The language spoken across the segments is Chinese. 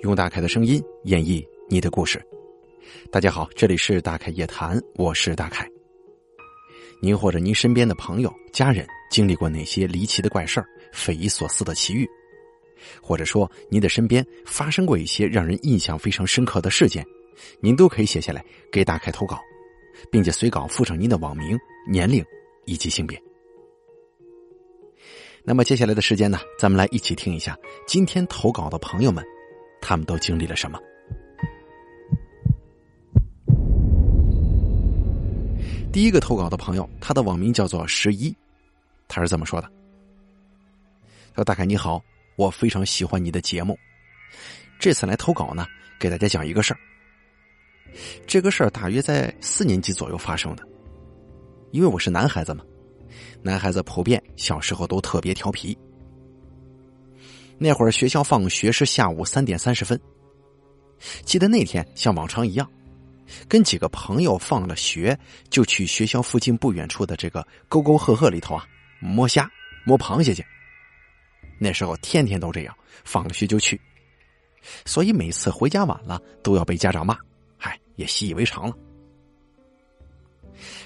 用大凯的声音演绎你的故事。大家好，这里是大凯夜谈，我是大凯。您或者您身边的朋友、家人经历过哪些离奇的怪事儿、匪夷所思的奇遇，或者说您的身边发生过一些让人印象非常深刻的事件，您都可以写下来给大凯投稿，并且随稿附上您的网名、年龄以及性别。那么接下来的时间呢，咱们来一起听一下今天投稿的朋友们。他们都经历了什么？第一个投稿的朋友，他的网名叫做十一，他是这么说的：“说大凯你好，我非常喜欢你的节目，这次来投稿呢，给大家讲一个事儿。这个事儿大约在四年级左右发生的，因为我是男孩子嘛，男孩子普遍小时候都特别调皮。”那会儿学校放学是下午三点三十分。记得那天像往常一样，跟几个朋友放了学就去学校附近不远处的这个沟沟壑壑里头啊摸虾、摸螃蟹去。那时候天天都这样，放了学就去，所以每次回家晚了都要被家长骂，嗨，也习以为常了。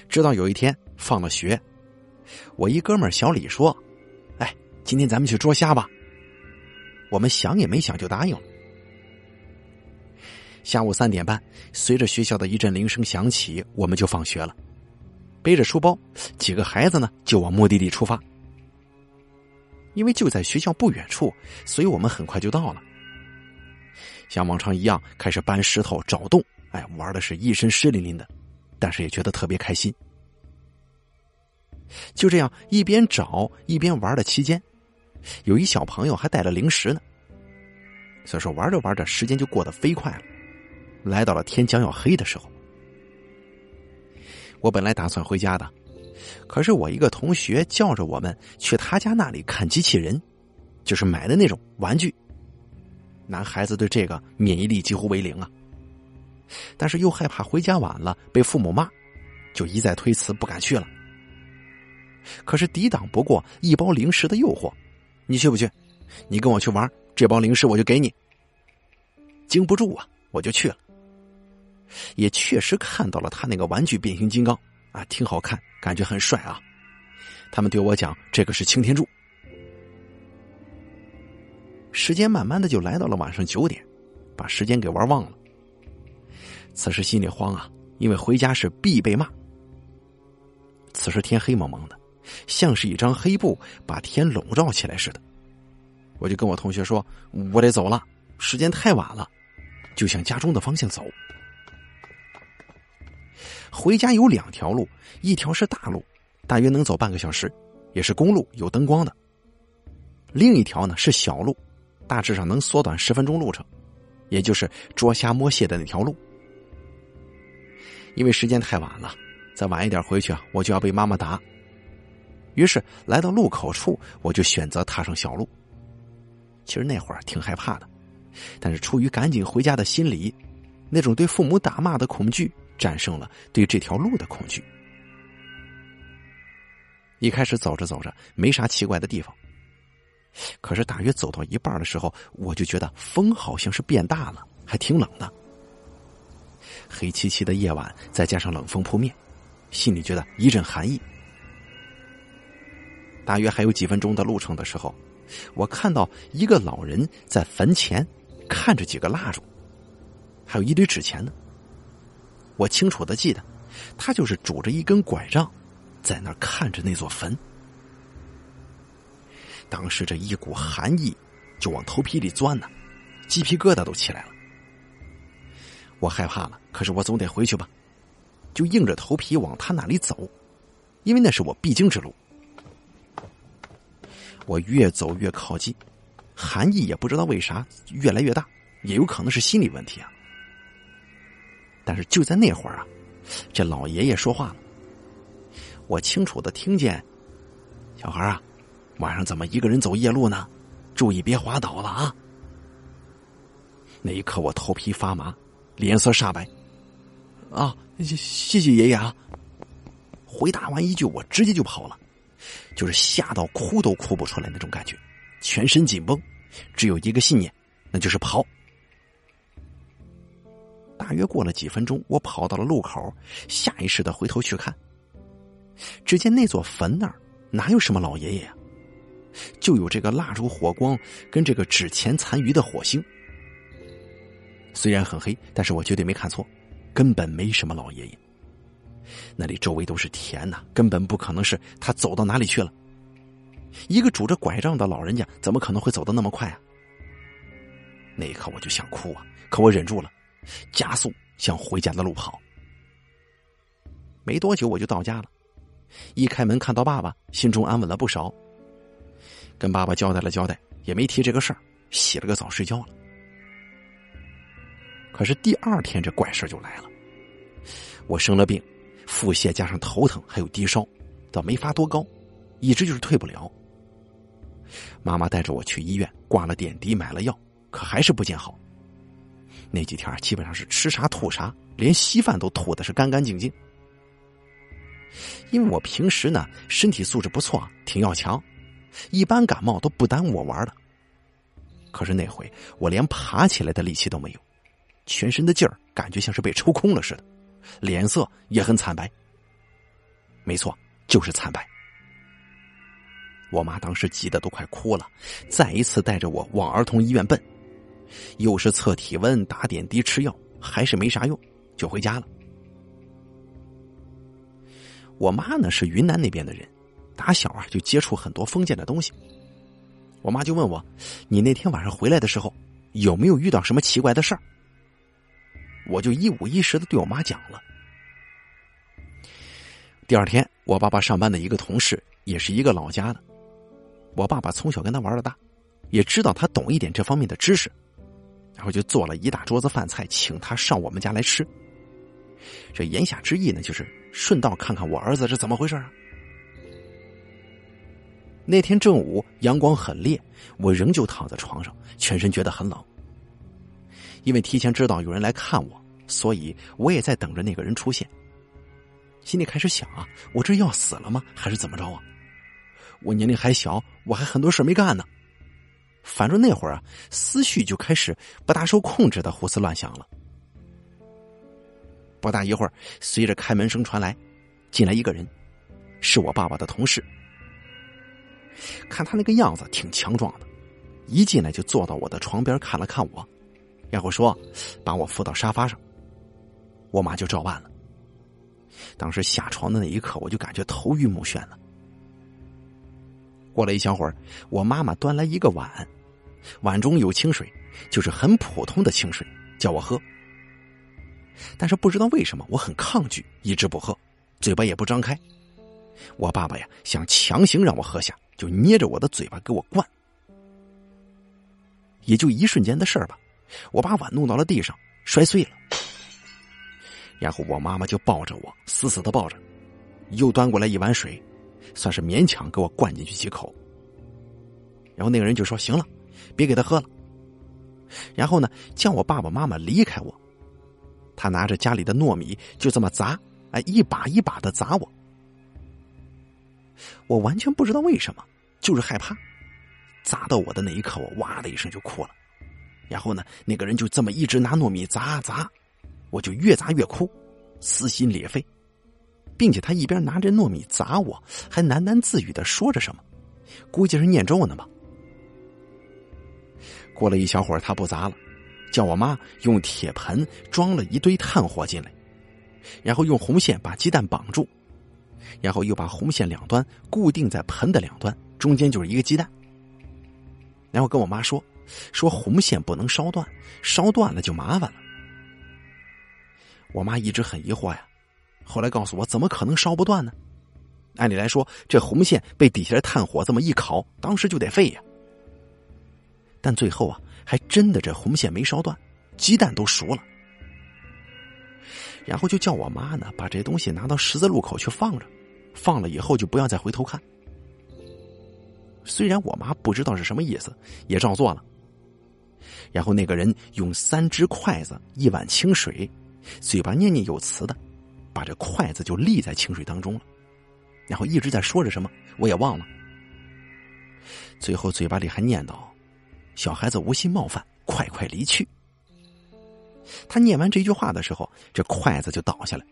直到有一天放了学，我一哥们小李说：“哎，今天咱们去捉虾吧。”我们想也没想就答应了。下午三点半，随着学校的一阵铃声响起，我们就放学了。背着书包，几个孩子呢就往目的地出发。因为就在学校不远处，所以我们很快就到了。像往常一样，开始搬石头、找洞，哎，玩的是一身湿淋淋的，但是也觉得特别开心。就这样一边找一边玩的期间。有一小朋友还带了零食呢，所以说玩着玩着，时间就过得飞快了。来到了天将要黑的时候，我本来打算回家的，可是我一个同学叫着我们去他家那里看机器人，就是买的那种玩具。男孩子对这个免疫力几乎为零啊，但是又害怕回家晚了被父母骂，就一再推辞不敢去了。可是抵挡不过一包零食的诱惑。你去不去？你跟我去玩，这包零食我就给你。经不住啊，我就去了。也确实看到了他那个玩具变形金刚啊，挺好看，感觉很帅啊。他们对我讲，这个是擎天柱。时间慢慢的就来到了晚上九点，把时间给玩忘了。此时心里慌啊，因为回家是必被骂。此时天黑蒙蒙的。像是一张黑布把天笼罩起来似的，我就跟我同学说：“我得走了，时间太晚了。”就向家中的方向走。回家有两条路，一条是大路，大约能走半个小时，也是公路，有灯光的；另一条呢是小路，大致上能缩短十分钟路程，也就是捉虾摸蟹的那条路。因为时间太晚了，再晚一点回去啊，我就要被妈妈打。于是来到路口处，我就选择踏上小路。其实那会儿挺害怕的，但是出于赶紧回家的心理，那种对父母打骂的恐惧战胜了对这条路的恐惧。一开始走着走着没啥奇怪的地方，可是大约走到一半的时候，我就觉得风好像是变大了，还挺冷的。黑漆漆的夜晚，再加上冷风扑面，心里觉得一阵寒意。大约还有几分钟的路程的时候，我看到一个老人在坟前看着几个蜡烛，还有一堆纸钱呢。我清楚的记得，他就是拄着一根拐杖，在那看着那座坟。当时这一股寒意就往头皮里钻呢，鸡皮疙瘩都起来了。我害怕了，可是我总得回去吧，就硬着头皮往他那里走，因为那是我必经之路。我越走越靠近，寒意也不知道为啥越来越大，也有可能是心理问题啊。但是就在那会儿啊，这老爷爷说话了，我清楚的听见：“小孩啊，晚上怎么一个人走夜路呢？注意别滑倒了啊！”那一刻我头皮发麻，脸色煞白。啊，谢谢谢爷爷啊！回答完一句，我直接就跑了。就是吓到哭都哭不出来那种感觉，全身紧绷，只有一个信念，那就是跑。大约过了几分钟，我跑到了路口，下意识的回头去看，只见那座坟那儿哪有什么老爷爷呀，就有这个蜡烛火光跟这个纸钱残余的火星。虽然很黑，但是我绝对没看错，根本没什么老爷爷。那里周围都是田呐，根本不可能是他走到哪里去了。一个拄着拐杖的老人家，怎么可能会走得那么快啊？那一刻我就想哭啊，可我忍住了，加速向回家的路跑。没多久我就到家了，一开门看到爸爸，心中安稳了不少。跟爸爸交代了交代，也没提这个事儿，洗了个澡睡觉了。可是第二天这怪事就来了，我生了病，腹泻加上头疼还有低烧，倒没发多高，一直就是退不了。妈妈带着我去医院挂了点滴，买了药。可还是不见好。那几天基本上是吃啥吐啥，连稀饭都吐的是干干净净。因为我平时呢身体素质不错，挺要强，一般感冒都不耽误我玩的。可是那回我连爬起来的力气都没有，全身的劲儿感觉像是被抽空了似的，脸色也很惨白。没错，就是惨白。我妈当时急得都快哭了，再一次带着我往儿童医院奔。又是测体温、打点滴、吃药，还是没啥用，就回家了。我妈呢是云南那边的人，打小啊就接触很多封建的东西。我妈就问我：“你那天晚上回来的时候，有没有遇到什么奇怪的事儿？”我就一五一十的对我妈讲了。第二天，我爸爸上班的一个同事，也是一个老家的，我爸爸从小跟他玩的大，也知道他懂一点这方面的知识。然后就做了一大桌子饭菜，请他上我们家来吃。这言下之意呢，就是顺道看看我儿子是怎么回事啊。那天正午，阳光很烈，我仍旧躺在床上，全身觉得很冷。因为提前知道有人来看我，所以我也在等着那个人出现。心里开始想啊，我这要死了吗？还是怎么着啊？我年龄还小，我还很多事没干呢。反正那会儿啊，思绪就开始不大受控制的胡思乱想了。不大一会儿，随着开门声传来，进来一个人，是我爸爸的同事。看他那个样子挺强壮的，一进来就坐到我的床边看了看我，然后说：“把我扶到沙发上。”我妈就照办了。当时下床的那一刻，我就感觉头晕目眩了。过了一小会儿，我妈妈端来一个碗，碗中有清水，就是很普通的清水，叫我喝。但是不知道为什么，我很抗拒，一直不喝，嘴巴也不张开。我爸爸呀，想强行让我喝下，就捏着我的嘴巴给我灌。也就一瞬间的事儿吧，我把碗弄到了地上，摔碎了。然后我妈妈就抱着我，死死的抱着，又端过来一碗水。算是勉强给我灌进去几口，然后那个人就说：“行了，别给他喝了。”然后呢，叫我爸爸妈妈离开我。他拿着家里的糯米，就这么砸，哎，一把一把的砸我。我完全不知道为什么，就是害怕。砸到我的那一刻，我哇的一声就哭了。然后呢，那个人就这么一直拿糯米砸砸，我就越砸越哭，撕心裂肺。并且他一边拿着糯米砸我，还喃喃自语的说着什么，估计是念咒呢吧。过了一小会儿，他不砸了，叫我妈用铁盆装了一堆炭火进来，然后用红线把鸡蛋绑住，然后又把红线两端固定在盆的两端，中间就是一个鸡蛋。然后跟我妈说，说红线不能烧断，烧断了就麻烦了。我妈一直很疑惑呀。后来告诉我，怎么可能烧不断呢？按理来说，这红线被底下的炭火这么一烤，当时就得废呀。但最后啊，还真的这红线没烧断，鸡蛋都熟了。然后就叫我妈呢，把这东西拿到十字路口去放着，放了以后就不要再回头看。虽然我妈不知道是什么意思，也照做了。然后那个人用三只筷子、一碗清水，嘴巴念念有词的。把这筷子就立在清水当中了，然后一直在说着什么，我也忘了。最后嘴巴里还念叨：“小孩子无心冒犯，快快离去。”他念完这句话的时候，这筷子就倒下来。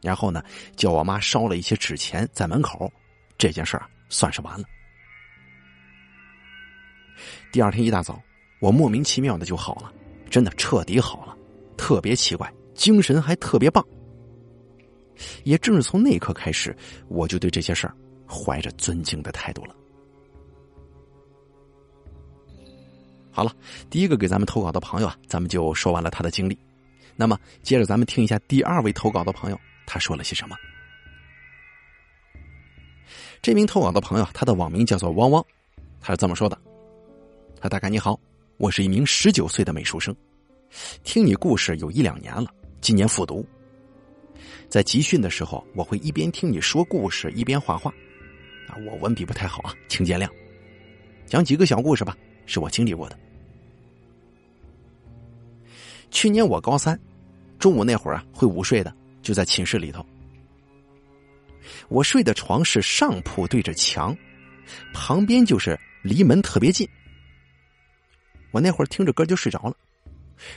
然后呢，叫我妈烧了一些纸钱在门口，这件事儿算是完了。第二天一大早，我莫名其妙的就好了，真的彻底好了，特别奇怪，精神还特别棒。也正是从那一刻开始，我就对这些事儿怀着尊敬的态度了。好了，第一个给咱们投稿的朋友啊，咱们就说完了他的经历。那么，接着咱们听一下第二位投稿的朋友他说了些什么。这名投稿的朋友，他的网名叫做汪汪，他是这么说的：“他大概你好，我是一名十九岁的美术生，听你故事有一两年了，今年复读。在集训的时候，我会一边听你说故事，一边画画。啊，我文笔不太好啊，请见谅。讲几个小故事吧。”是我经历过的。去年我高三，中午那会儿啊，会午睡的，就在寝室里头。我睡的床是上铺对着墙，旁边就是离门特别近。我那会儿听着歌就睡着了，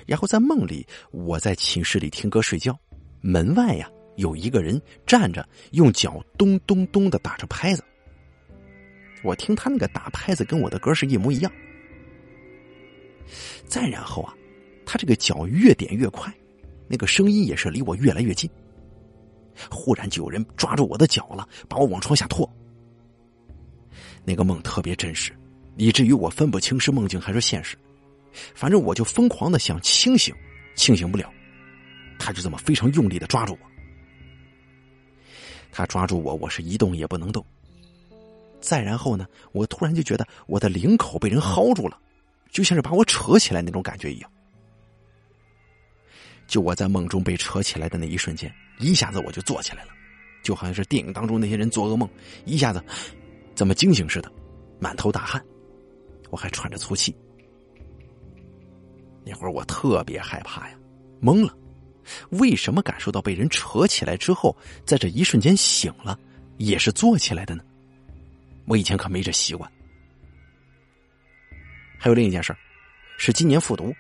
然后在梦里，我在寝室里听歌睡觉，门外呀有一个人站着，用脚咚咚咚的打着拍子。我听他那个打拍子跟我的歌是一模一样。再然后啊，他这个脚越点越快，那个声音也是离我越来越近。忽然就有人抓住我的脚了，把我往床下拖。那个梦特别真实，以至于我分不清是梦境还是现实。反正我就疯狂的想清醒，清醒不了。他就这么非常用力的抓住我。他抓住我，我是一动也不能动。再然后呢，我突然就觉得我的领口被人薅住了。就像是把我扯起来那种感觉一样。就我在梦中被扯起来的那一瞬间，一下子我就坐起来了，就好像是电影当中那些人做噩梦，一下子怎么惊醒似的，满头大汗，我还喘着粗气。那会儿我特别害怕呀，懵了，为什么感受到被人扯起来之后，在这一瞬间醒了，也是坐起来的呢？我以前可没这习惯。还有另一件事是今年复读，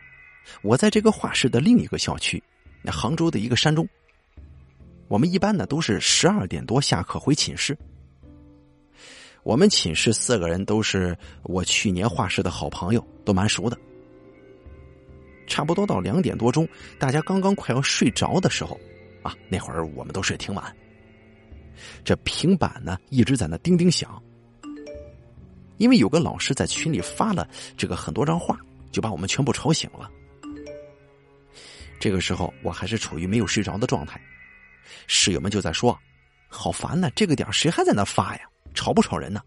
我在这个画室的另一个校区，那杭州的一个山中。我们一般呢都是十二点多下课回寝室。我们寝室四个人都是我去年画室的好朋友，都蛮熟的。差不多到两点多钟，大家刚刚快要睡着的时候，啊，那会儿我们都睡挺晚。这平板呢一直在那叮叮响。因为有个老师在群里发了这个很多张画，就把我们全部吵醒了。这个时候我还是处于没有睡着的状态，室友们就在说：“好烦呐，这个点谁还在那发呀？吵不吵人呢？”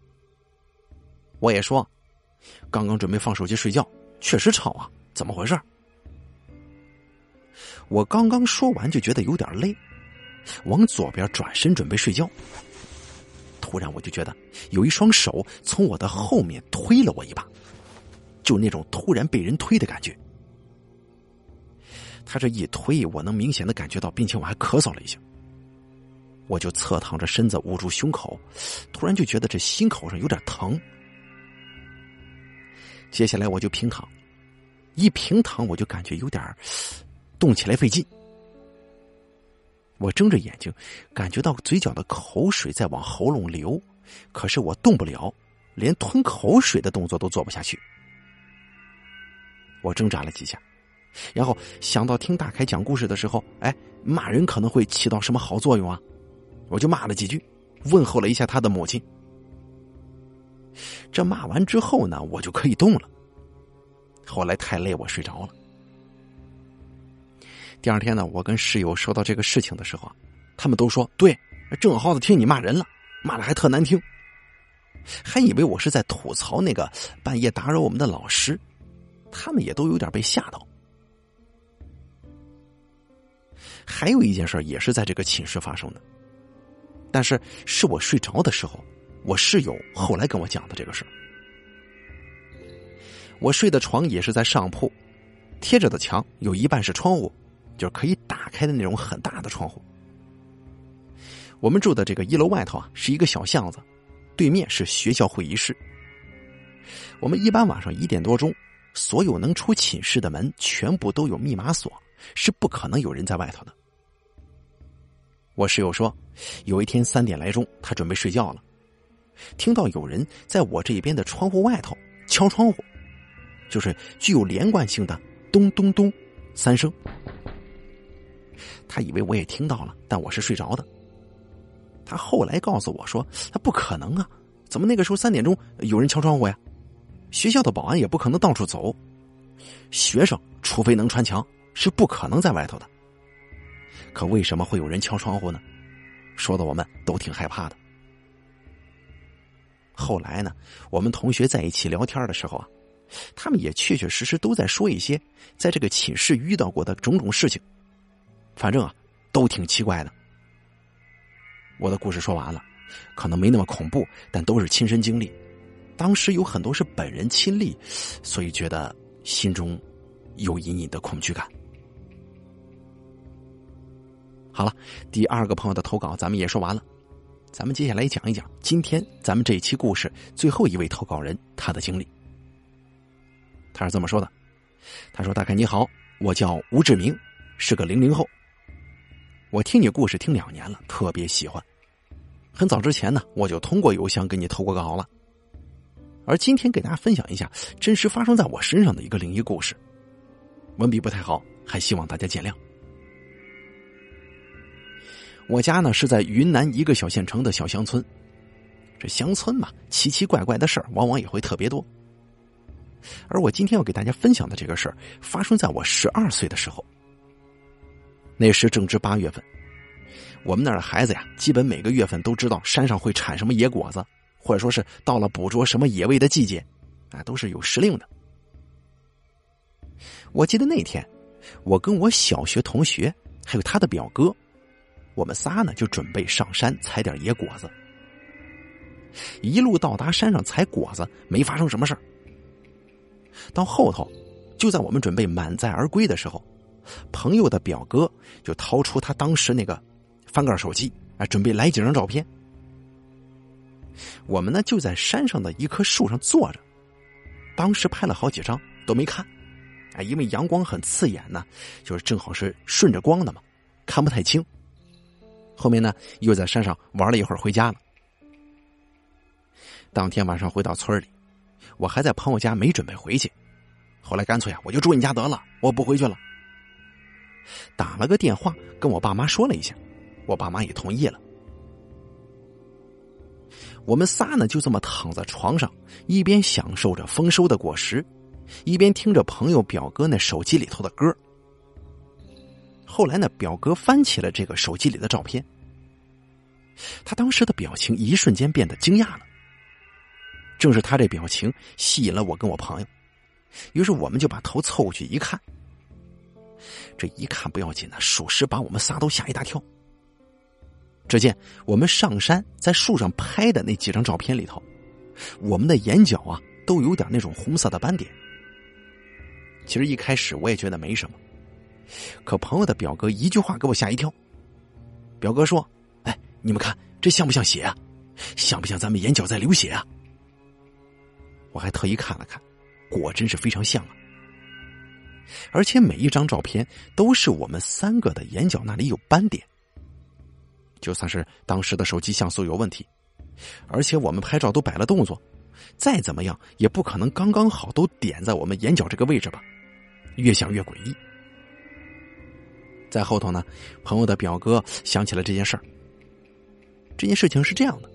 我也说：“刚刚准备放手机睡觉，确实吵啊，怎么回事？”我刚刚说完就觉得有点累，往左边转身准备睡觉。突然，我就觉得有一双手从我的后面推了我一把，就那种突然被人推的感觉。他这一推，我能明显的感觉到，并且我还咳嗽了一下。我就侧躺着身子捂住胸口，突然就觉得这心口上有点疼。接下来我就平躺，一平躺我就感觉有点动起来费劲。我睁着眼睛，感觉到嘴角的口水在往喉咙流，可是我动不了，连吞口水的动作都做不下去。我挣扎了几下，然后想到听大凯讲故事的时候，哎，骂人可能会起到什么好作用啊？我就骂了几句，问候了一下他的母亲。这骂完之后呢，我就可以动了。后来太累，我睡着了。第二天呢，我跟室友说到这个事情的时候，他们都说对，正好听你骂人了，骂的还特难听，还以为我是在吐槽那个半夜打扰我们的老师，他们也都有点被吓到。还有一件事也是在这个寝室发生的，但是是我睡着的时候，我室友后来跟我讲的这个事我睡的床也是在上铺，贴着的墙有一半是窗户。就是可以打开的那种很大的窗户。我们住的这个一楼外头啊，是一个小巷子，对面是学校会议室。我们一般晚上一点多钟，所有能出寝室的门全部都有密码锁，是不可能有人在外头的。我室友说，有一天三点来钟，他准备睡觉了，听到有人在我这边的窗户外头敲窗户，就是具有连贯性的咚咚咚三声。他以为我也听到了，但我是睡着的。他后来告诉我说：“他不可能啊，怎么那个时候三点钟有人敲窗户呀？学校的保安也不可能到处走，学生除非能穿墙，是不可能在外头的。可为什么会有人敲窗户呢？说的我们都挺害怕的。后来呢，我们同学在一起聊天的时候啊，他们也确确实实都在说一些在这个寝室遇到过的种种事情，反正啊，都挺奇怪的。”我的故事说完了，可能没那么恐怖，但都是亲身经历。当时有很多是本人亲历，所以觉得心中有隐隐的恐惧感。好了，第二个朋友的投稿咱们也说完了，咱们接下来讲一讲今天咱们这一期故事最后一位投稿人他的经历。他是这么说的：“他说，大概你好，我叫吴志明，是个零零后。”我听你故事听两年了，特别喜欢。很早之前呢，我就通过邮箱给你投过稿了。而今天给大家分享一下真实发生在我身上的一个灵异故事。文笔不太好，还希望大家见谅。我家呢是在云南一个小县城的小乡村，这乡村嘛，奇奇怪怪的事儿往往也会特别多。而我今天要给大家分享的这个事儿，发生在我十二岁的时候。那时正值八月份，我们那儿的孩子呀，基本每个月份都知道山上会产什么野果子，或者说是到了捕捉什么野味的季节，啊，都是有时令的。我记得那天，我跟我小学同学还有他的表哥，我们仨呢就准备上山采点野果子。一路到达山上采果子，没发生什么事儿。到后头，就在我们准备满载而归的时候。朋友的表哥就掏出他当时那个翻盖手机，啊，准备来几张照片。我们呢就在山上的一棵树上坐着，当时拍了好几张都没看，啊，因为阳光很刺眼呢，就是正好是顺着光的嘛，看不太清。后面呢又在山上玩了一会儿，回家了。当天晚上回到村里，我还在朋友家没准备回去，后来干脆啊我就住你家得了，我不回去了。打了个电话跟我爸妈说了一下，我爸妈也同意了。我们仨呢就这么躺在床上，一边享受着丰收的果实，一边听着朋友表哥那手机里头的歌。后来呢，表哥翻起了这个手机里的照片，他当时的表情一瞬间变得惊讶了。正是他这表情吸引了我跟我朋友，于是我们就把头凑过去一看。这一看不要紧呢，属实把我们仨都吓一大跳。只见我们上山在树上拍的那几张照片里头，我们的眼角啊都有点那种红色的斑点。其实一开始我也觉得没什么，可朋友的表哥一句话给我吓一跳。表哥说：“哎，你们看这像不像血啊？像不像咱们眼角在流血啊？”我还特意看了看，果真是非常像啊。而且每一张照片都是我们三个的眼角那里有斑点，就算是当时的手机像素有问题，而且我们拍照都摆了动作，再怎么样也不可能刚刚好都点在我们眼角这个位置吧？越想越诡异。在后头呢，朋友的表哥想起了这件事儿。这件事情是这样的：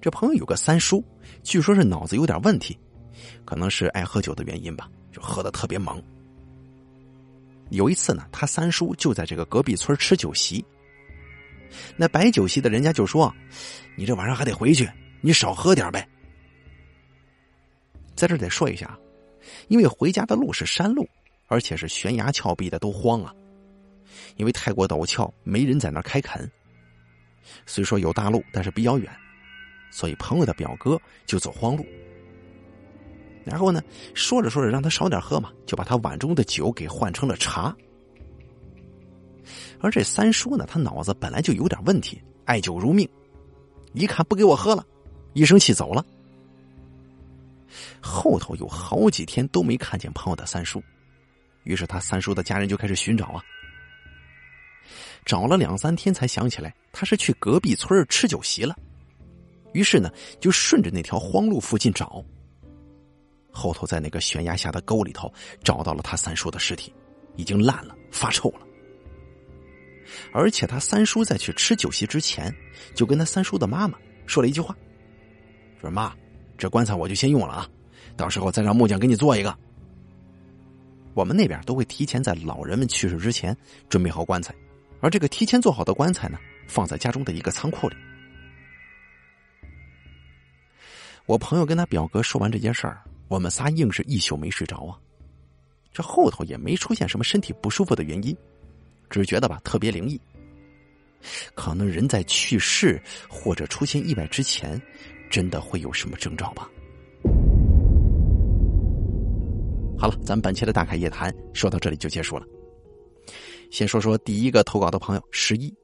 这朋友有个三叔，据说是脑子有点问题，可能是爱喝酒的原因吧。就喝的特别猛。有一次呢，他三叔就在这个隔壁村吃酒席。那摆酒席的人家就说：“你这晚上还得回去，你少喝点呗。”在这得说一下，因为回家的路是山路，而且是悬崖峭壁的，都荒啊。因为太过陡峭，没人在那开垦。虽说有大路，但是比较远，所以朋友的表哥就走荒路。然后呢，说着说着，让他少点喝嘛，就把他碗中的酒给换成了茶。而这三叔呢，他脑子本来就有点问题，爱酒如命，一看不给我喝了，一生气走了。后头有好几天都没看见朋友的三叔，于是他三叔的家人就开始寻找啊。找了两三天才想起来，他是去隔壁村吃酒席了。于是呢，就顺着那条荒路附近找。后头在那个悬崖下的沟里头找到了他三叔的尸体，已经烂了，发臭了。而且他三叔在去吃酒席之前，就跟他三叔的妈妈说了一句话：“说妈，这棺材我就先用了啊，到时候再让木匠给你做一个。”我们那边都会提前在老人们去世之前准备好棺材。而这个提前做好的棺材呢，放在家中的一个仓库里。我朋友跟他表哥说完这件事儿，我们仨硬是一宿没睡着啊。这后头也没出现什么身体不舒服的原因，只是觉得吧特别灵异。可能人在去世或者出现意外之前，真的会有什么征兆吧。好了，咱们本期的大开夜谈说到这里就结束了。先说说第一个投稿的朋友十一，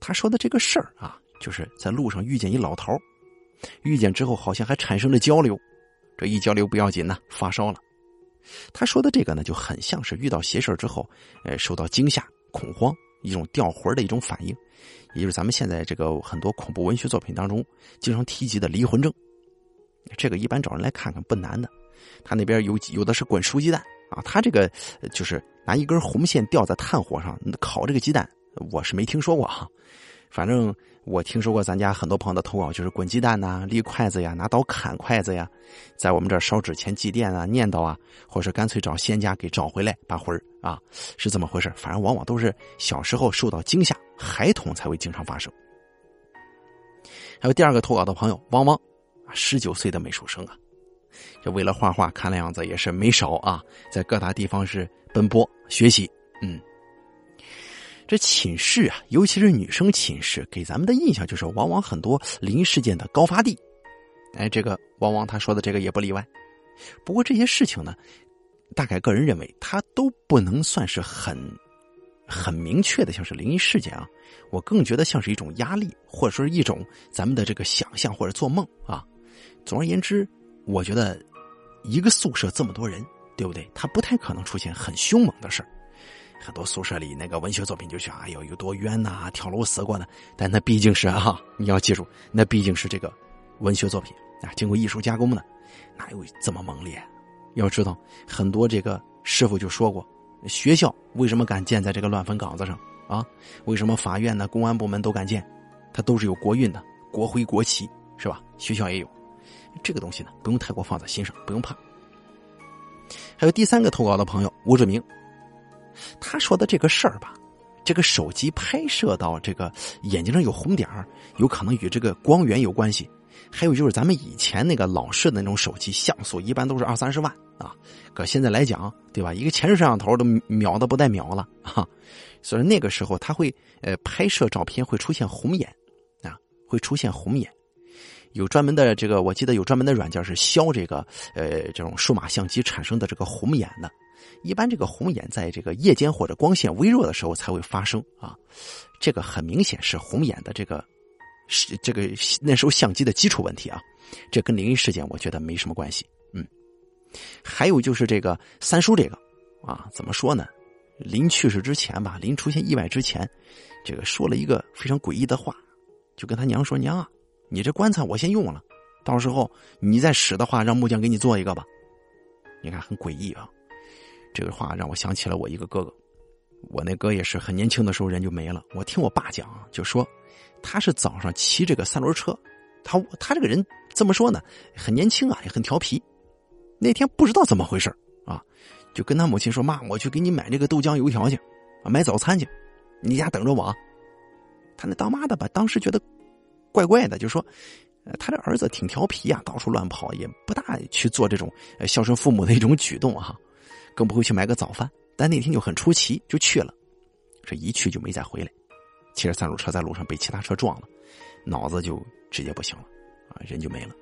他说的这个事儿啊，就是在路上遇见一老头遇见之后好像还产生了交流，这一交流不要紧呢，发烧了。他说的这个呢，就很像是遇到邪事之后，呃，受到惊吓、恐慌，一种掉魂的一种反应，也就是咱们现在这个很多恐怖文学作品当中经常提及的离魂症。这个一般找人来看看不难的，他那边有有的是滚熟鸡蛋。啊，他这个就是拿一根红线吊在炭火上烤这个鸡蛋，我是没听说过哈。反正我听说过咱家很多朋友的投稿，就是滚鸡蛋呐、立筷子呀、拿刀砍筷子呀，在我们这儿烧纸钱祭奠啊、念叨啊，或者是干脆找仙家给找回来把魂儿啊，是这么回事反正往往都是小时候受到惊吓，孩童才会经常发生。还有第二个投稿的朋友汪汪，十九岁的美术生啊。这为了画画，看那样子也是没少啊，在各大地方是奔波学习。嗯，这寝室啊，尤其是女生寝室，给咱们的印象就是往往很多灵异事件的高发地。哎，这个往往他说的这个也不例外。不过这些事情呢，大概个人认为，它都不能算是很很明确的像是灵异事件啊。我更觉得像是一种压力，或者说是一种咱们的这个想象或者做梦啊。总而言之。我觉得，一个宿舍这么多人，对不对？他不太可能出现很凶猛的事很多宿舍里那个文学作品就讲，哎呦有多冤呐，跳楼死过呢。但那毕竟是哈，你要记住，那毕竟是这个文学作品啊，经过艺术加工的，哪有这么猛烈？要知道，很多这个师傅就说过，学校为什么敢建在这个乱坟岗子上啊？为什么法院呢、公安部门都敢建？它都是有国运的，国徽国旗是吧？学校也有。这个东西呢，不用太过放在心上，不用怕。还有第三个投稿的朋友吴志明，他说的这个事儿吧，这个手机拍摄到这个眼睛上有红点儿，有可能与这个光源有关系。还有就是咱们以前那个老式的那种手机像素，一般都是二三十万啊，可现在来讲，对吧？一个前置摄像头都秒的不带秒了啊，所以那个时候他会呃拍摄照片会出现红眼啊，会出现红眼。有专门的这个，我记得有专门的软件是消这个呃这种数码相机产生的这个红眼的。一般这个红眼在这个夜间或者光线微弱的时候才会发生啊。这个很明显是红眼的这个是这个那时候相机的基础问题啊。这跟灵异事件我觉得没什么关系。嗯，还有就是这个三叔这个啊，怎么说呢？临去世之前吧，临出现意外之前，这个说了一个非常诡异的话，就跟他娘说：“娘啊。”你这棺材我先用了，到时候你再使的话，让木匠给你做一个吧。你看很诡异啊，这个话让我想起了我一个哥哥。我那哥也是很年轻的时候人就没了。我听我爸讲，就说他是早上骑这个三轮车，他他这个人怎么说呢，很年轻啊，也很调皮。那天不知道怎么回事啊，就跟他母亲说：“妈，我去给你买这个豆浆油条去，买早餐去，你家等着我。”他那当妈的吧，当时觉得。怪怪的，就说，他这儿子挺调皮啊，到处乱跑，也不大去做这种孝顺父母的一种举动哈，更不会去买个早饭。但那天就很出奇，就去了，这一去就没再回来。骑着三轮车在路上被其他车撞了，脑子就直接不行了，啊，人就没了。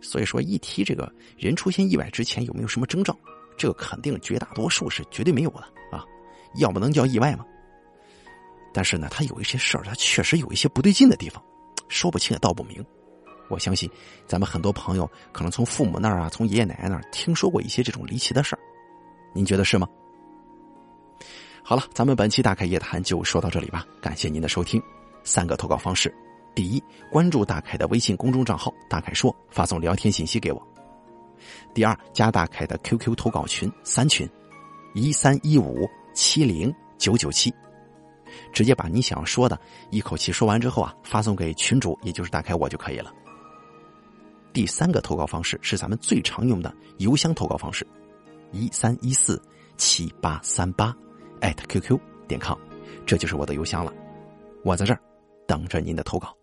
所以说，一提这个人出现意外之前有没有什么征兆，这个肯定绝大多数是绝对没有的啊，要不能叫意外吗？但是呢，他有一些事儿，他确实有一些不对劲的地方，说不清也道不明。我相信咱们很多朋友可能从父母那儿啊，从爷爷奶奶那儿听说过一些这种离奇的事儿，您觉得是吗？好了，咱们本期大凯夜谈就说到这里吧，感谢您的收听。三个投稿方式：第一，关注大凯的微信公众账号“大凯说”，发送聊天信息给我；第二，加大凯的 QQ 投稿群三群，一三一五七零九九七。直接把你想要说的一口气说完之后啊，发送给群主，也就是打开我就可以了。第三个投稿方式是咱们最常用的邮箱投稿方式，一三一四七八三八艾特 QQ 点 com，这就是我的邮箱了。我在这儿等着您的投稿。